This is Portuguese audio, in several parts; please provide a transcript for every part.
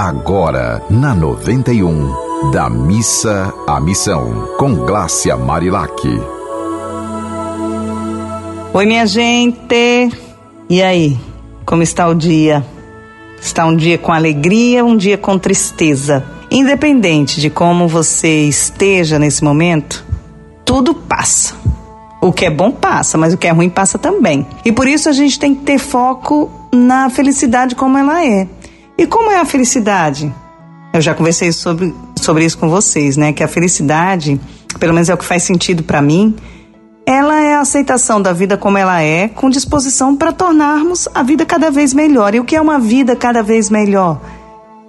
Agora, na 91, da missa à missão, com Glácia Marilac. Oi, minha gente. E aí, como está o dia? Está um dia com alegria, um dia com tristeza. Independente de como você esteja nesse momento, tudo passa. O que é bom passa, mas o que é ruim passa também. E por isso a gente tem que ter foco na felicidade como ela é. E como é a felicidade? Eu já conversei sobre, sobre isso com vocês, né? Que a felicidade, pelo menos é o que faz sentido para mim, ela é a aceitação da vida como ela é, com disposição para tornarmos a vida cada vez melhor. E o que é uma vida cada vez melhor?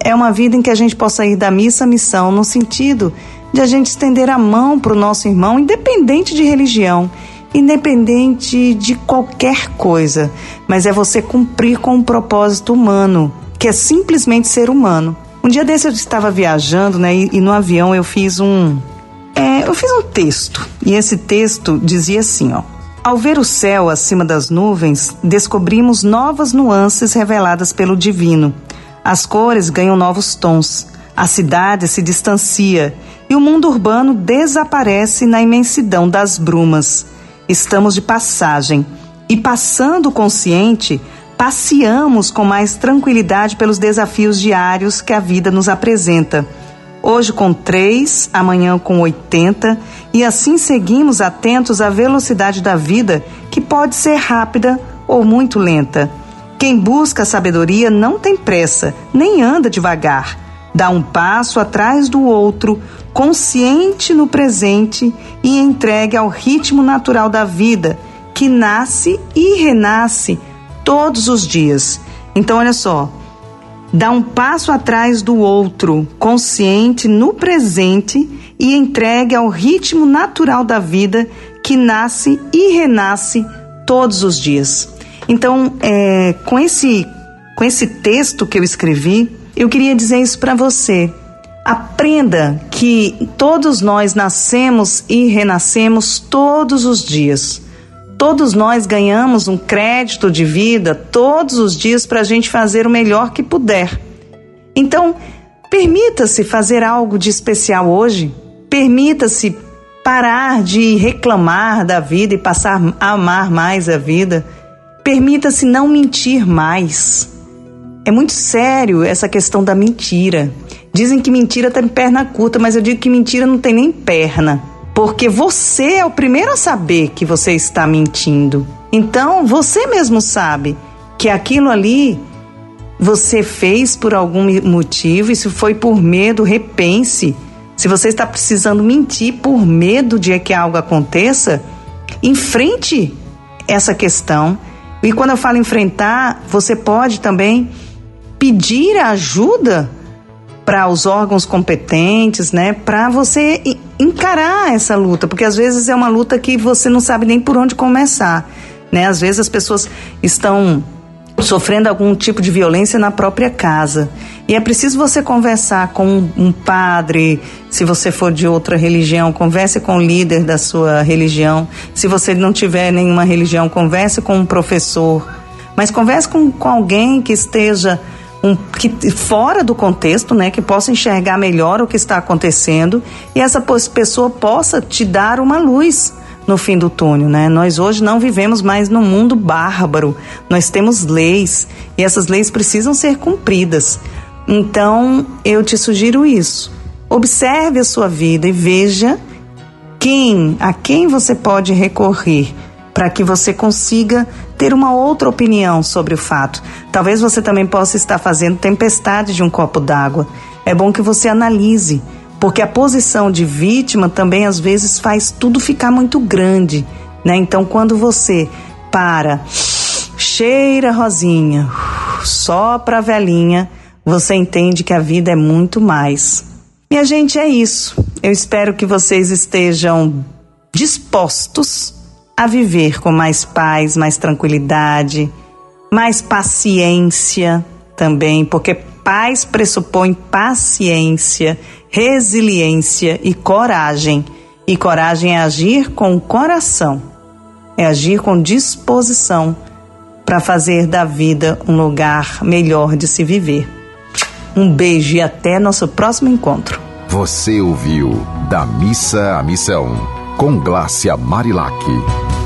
É uma vida em que a gente possa ir da missa à missão, no sentido de a gente estender a mão para o nosso irmão, independente de religião, independente de qualquer coisa, mas é você cumprir com um propósito humano que é simplesmente ser humano. Um dia desse eu estava viajando, né, e, e no avião eu fiz um, é, eu fiz um texto e esse texto dizia assim, ó. Ao ver o céu acima das nuvens, descobrimos novas nuances reveladas pelo divino. As cores ganham novos tons, a cidade se distancia e o mundo urbano desaparece na imensidão das brumas. Estamos de passagem e, passando consciente, passeamos com mais tranquilidade pelos desafios diários que a vida nos apresenta. Hoje com 3, amanhã com 80, e assim seguimos atentos à velocidade da vida, que pode ser rápida ou muito lenta. Quem busca sabedoria não tem pressa, nem anda devagar. Dá um passo atrás do outro, consciente no presente e entregue ao ritmo natural da vida, que nasce e renasce todos os dias. Então, olha só, dá um passo atrás do outro, consciente no presente e entregue ao ritmo natural da vida que nasce e renasce todos os dias. Então, é, com esse com esse texto que eu escrevi, eu queria dizer isso para você. Aprenda que todos nós nascemos e renascemos todos os dias. Todos nós ganhamos um crédito de vida todos os dias para a gente fazer o melhor que puder. Então, permita-se fazer algo de especial hoje. Permita-se parar de reclamar da vida e passar a amar mais a vida. Permita-se não mentir mais. É muito sério essa questão da mentira. Dizem que mentira tem perna curta, mas eu digo que mentira não tem nem perna porque você é o primeiro a saber que você está mentindo. Então, você mesmo sabe que aquilo ali você fez por algum motivo e se foi por medo, repense. Se você está precisando mentir por medo de que algo aconteça, enfrente essa questão. E quando eu falo enfrentar, você pode também pedir ajuda para os órgãos competentes, né, para você encarar essa luta, porque às vezes é uma luta que você não sabe nem por onde começar, né? Às vezes as pessoas estão sofrendo algum tipo de violência na própria casa. E é preciso você conversar com um padre, se você for de outra religião, converse com o líder da sua religião. Se você não tiver nenhuma religião, converse com um professor. Mas converse com, com alguém que esteja um, que fora do contexto, né, que possa enxergar melhor o que está acontecendo e essa pessoa possa te dar uma luz no fim do túnel, né? Nós hoje não vivemos mais num mundo bárbaro. Nós temos leis e essas leis precisam ser cumpridas. Então, eu te sugiro isso. Observe a sua vida e veja quem, a quem você pode recorrer para que você consiga ter uma outra opinião sobre o fato. Talvez você também possa estar fazendo tempestade de um copo d'água. É bom que você analise, porque a posição de vítima também às vezes faz tudo ficar muito grande, né? Então quando você para, cheira rosinha, sopra a velhinha, você entende que a vida é muito mais. Minha gente, é isso. Eu espero que vocês estejam dispostos a viver com mais paz, mais tranquilidade, mais paciência também, porque paz pressupõe paciência, resiliência e coragem. E coragem é agir com o coração, é agir com disposição para fazer da vida um lugar melhor de se viver. Um beijo e até nosso próximo encontro. Você ouviu Da Missa à Missão, com Glácia Marilac.